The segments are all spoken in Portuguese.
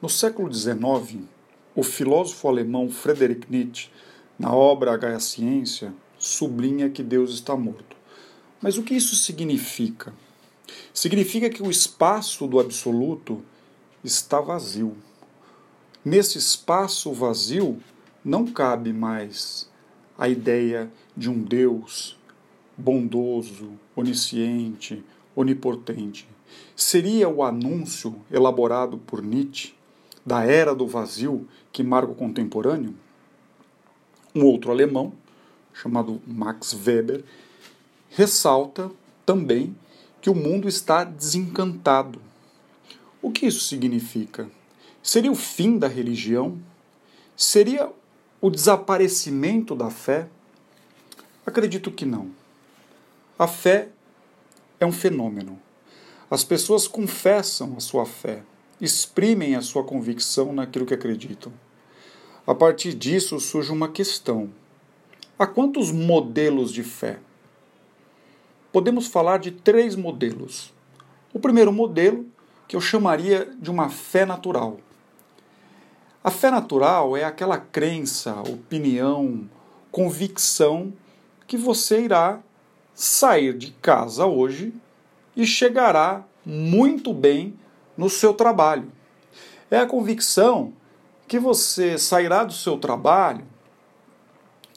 No século XIX, o filósofo alemão Friedrich Nietzsche, na obra A Ciência, sublinha que Deus está morto. Mas o que isso significa? Significa que o espaço do absoluto está vazio. Nesse espaço vazio não cabe mais a ideia de um Deus bondoso, onisciente, onipotente. Seria o anúncio elaborado por Nietzsche da era do vazio que marca o contemporâneo? Um outro alemão, chamado Max Weber, ressalta também que o mundo está desencantado. O que isso significa? Seria o fim da religião? Seria o desaparecimento da fé? Acredito que não. A fé é um fenômeno. As pessoas confessam a sua fé, exprimem a sua convicção naquilo que acreditam. A partir disso surge uma questão: há quantos modelos de fé? Podemos falar de três modelos. O primeiro modelo, que eu chamaria de uma fé natural. A fé natural é aquela crença, opinião, convicção que você irá sair de casa hoje e chegará muito bem no seu trabalho. É a convicção que você sairá do seu trabalho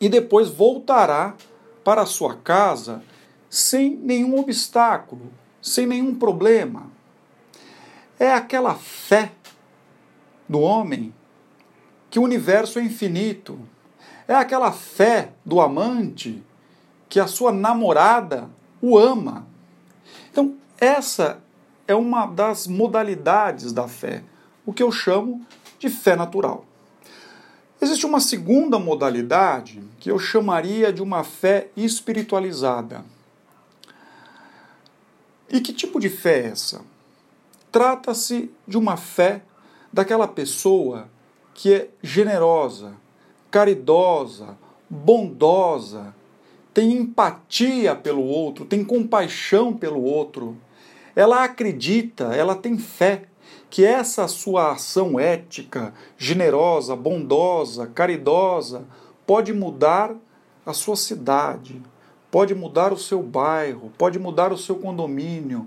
e depois voltará para a sua casa sem nenhum obstáculo, sem nenhum problema. É aquela fé do homem que o universo é infinito. É aquela fé do amante que a sua namorada o ama. Então, essa é uma das modalidades da fé, o que eu chamo de fé natural. Existe uma segunda modalidade que eu chamaria de uma fé espiritualizada. E que tipo de fé é essa? Trata-se de uma fé daquela pessoa que é generosa, caridosa, bondosa, tem empatia pelo outro, tem compaixão pelo outro ela acredita, ela tem fé que essa sua ação ética, generosa, bondosa, caridosa, pode mudar a sua cidade, pode mudar o seu bairro, pode mudar o seu condomínio,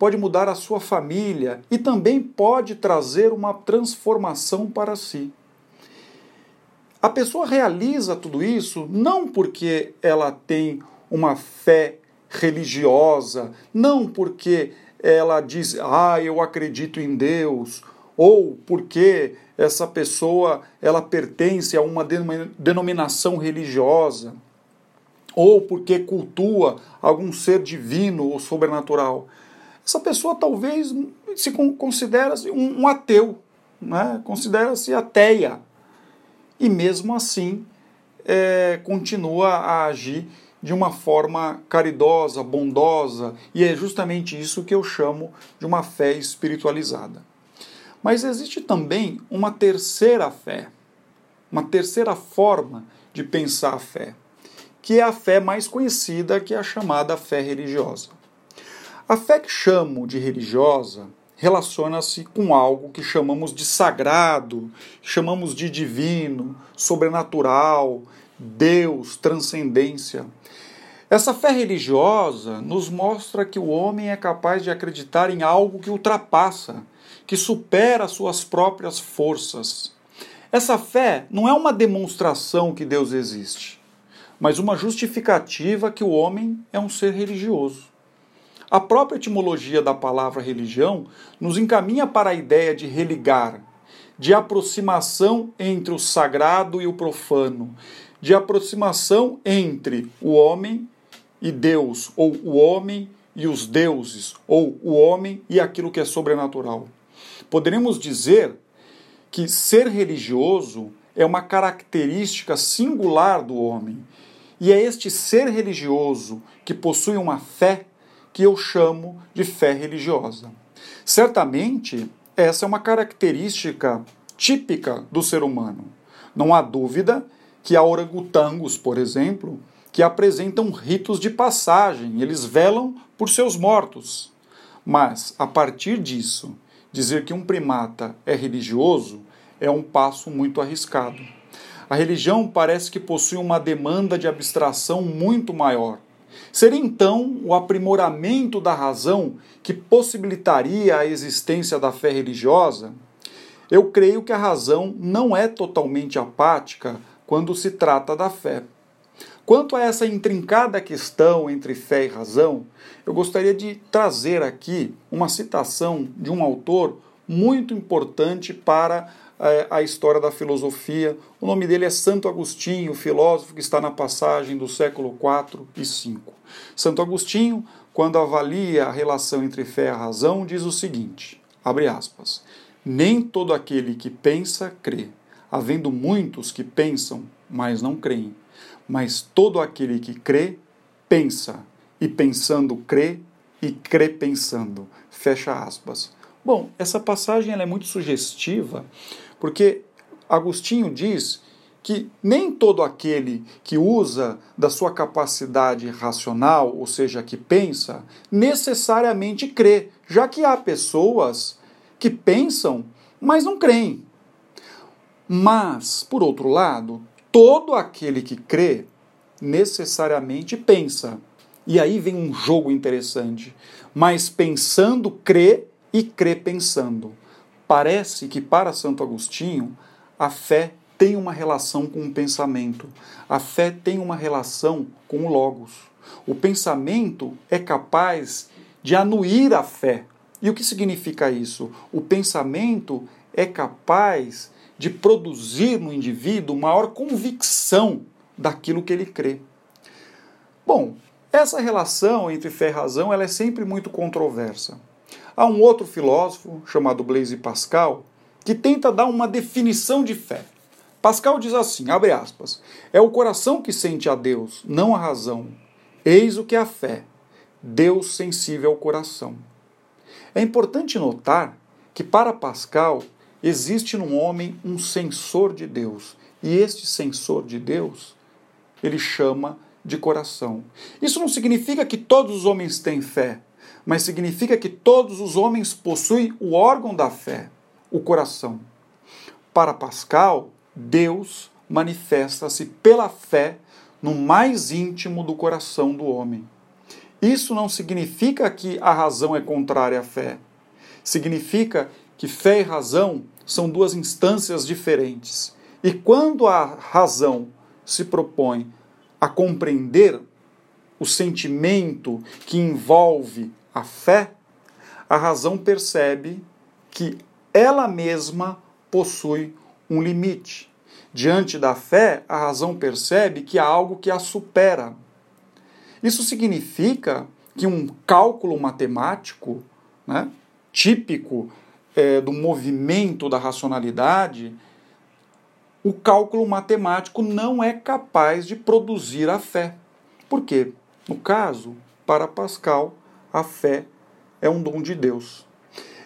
pode mudar a sua família e também pode trazer uma transformação para si. A pessoa realiza tudo isso não porque ela tem uma fé religiosa, não porque ela diz, ah, eu acredito em Deus, ou porque essa pessoa ela pertence a uma denominação religiosa, ou porque cultua algum ser divino ou sobrenatural. Essa pessoa talvez se considera-se um, um ateu, né? considera-se ateia, e mesmo assim é, continua a agir de uma forma caridosa, bondosa, e é justamente isso que eu chamo de uma fé espiritualizada. Mas existe também uma terceira fé, uma terceira forma de pensar a fé, que é a fé mais conhecida, que é a chamada fé religiosa. A fé que chamo de religiosa relaciona-se com algo que chamamos de sagrado, chamamos de divino, sobrenatural, Deus, transcendência. Essa fé religiosa nos mostra que o homem é capaz de acreditar em algo que ultrapassa, que supera suas próprias forças. Essa fé não é uma demonstração que Deus existe, mas uma justificativa que o homem é um ser religioso. A própria etimologia da palavra religião nos encaminha para a ideia de religar, de aproximação entre o sagrado e o profano, de aproximação entre o homem e Deus, ou o homem e os deuses, ou o homem e aquilo que é sobrenatural. Poderíamos dizer que ser religioso é uma característica singular do homem. E é este ser religioso que possui uma fé que eu chamo de fé religiosa. Certamente, essa é uma característica típica do ser humano. Não há dúvida que há orangotangos, por exemplo, que apresentam ritos de passagem, eles velam por seus mortos. Mas, a partir disso, dizer que um primata é religioso é um passo muito arriscado. A religião parece que possui uma demanda de abstração muito maior. Seria então o aprimoramento da razão que possibilitaria a existência da fé religiosa? Eu creio que a razão não é totalmente apática quando se trata da fé. Quanto a essa intrincada questão entre fé e razão, eu gostaria de trazer aqui uma citação de um autor muito importante para a história da filosofia. O nome dele é Santo Agostinho, filósofo que está na passagem do século IV e V. Santo Agostinho, quando avalia a relação entre fé e razão, diz o seguinte: abre aspas. Nem todo aquele que pensa crê, havendo muitos que pensam, mas não creem. Mas todo aquele que crê, pensa, e pensando crê, e crê pensando. Fecha aspas. Bom, essa passagem ela é muito sugestiva, porque Agostinho diz que nem todo aquele que usa da sua capacidade racional, ou seja, que pensa, necessariamente crê, já que há pessoas que pensam, mas não creem. Mas, por outro lado, todo aquele que crê necessariamente pensa. E aí vem um jogo interessante. Mas pensando, crê e crê pensando. Parece que para Santo Agostinho a fé tem uma relação com o pensamento, a fé tem uma relação com o Logos. O pensamento é capaz de anuir a fé. E o que significa isso? O pensamento é capaz de produzir no indivíduo maior convicção daquilo que ele crê. Bom, essa relação entre fé e razão ela é sempre muito controversa. Há um outro filósofo, chamado Blaise Pascal, que tenta dar uma definição de fé. Pascal diz assim, abre aspas, é o coração que sente a Deus, não a razão. Eis o que é a fé, Deus sensível ao coração. É importante notar que para Pascal existe no homem um sensor de Deus, e este sensor de Deus ele chama de coração. Isso não significa que todos os homens têm fé, mas significa que todos os homens possuem o órgão da fé, o coração. Para Pascal, Deus manifesta-se pela fé no mais íntimo do coração do homem. Isso não significa que a razão é contrária à fé. Significa que fé e razão são duas instâncias diferentes. E quando a razão se propõe a compreender o sentimento que envolve a fé, a razão percebe que ela mesma possui um limite. Diante da fé, a razão percebe que há algo que a supera. Isso significa que um cálculo matemático, né, típico é, do movimento da racionalidade, o cálculo matemático não é capaz de produzir a fé. Por quê? No caso, para Pascal, a fé é um dom de Deus.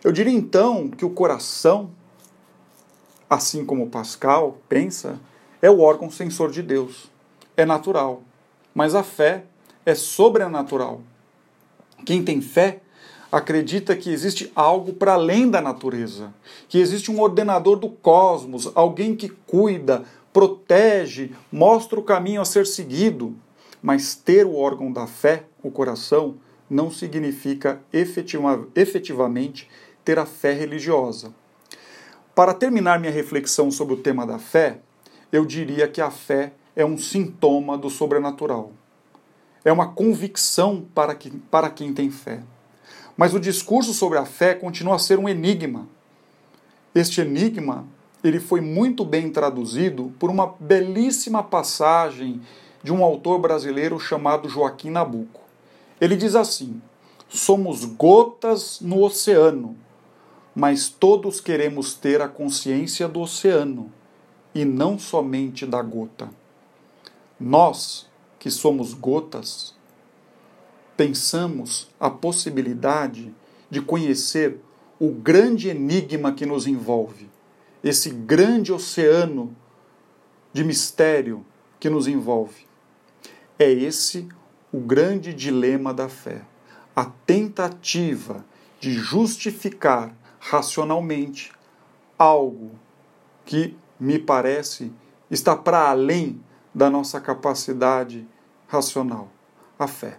Eu diria então que o coração, assim como Pascal pensa, é o órgão sensor de Deus. É natural. Mas a fé é sobrenatural. Quem tem fé acredita que existe algo para além da natureza, que existe um ordenador do cosmos, alguém que cuida, protege, mostra o caminho a ser seguido. Mas ter o órgão da fé, o coração, não significa efetiva, efetivamente ter a fé religiosa. Para terminar minha reflexão sobre o tema da fé, eu diria que a fé é um sintoma do sobrenatural. É uma convicção para, que, para quem tem fé. Mas o discurso sobre a fé continua a ser um enigma. Este enigma ele foi muito bem traduzido por uma belíssima passagem de um autor brasileiro chamado Joaquim Nabuco. Ele diz assim: somos gotas no oceano, mas todos queremos ter a consciência do oceano e não somente da gota. Nós, que somos gotas, pensamos a possibilidade de conhecer o grande enigma que nos envolve, esse grande oceano de mistério que nos envolve. É esse o grande dilema da fé, a tentativa de justificar racionalmente algo que me parece está para além da nossa capacidade racional, a fé.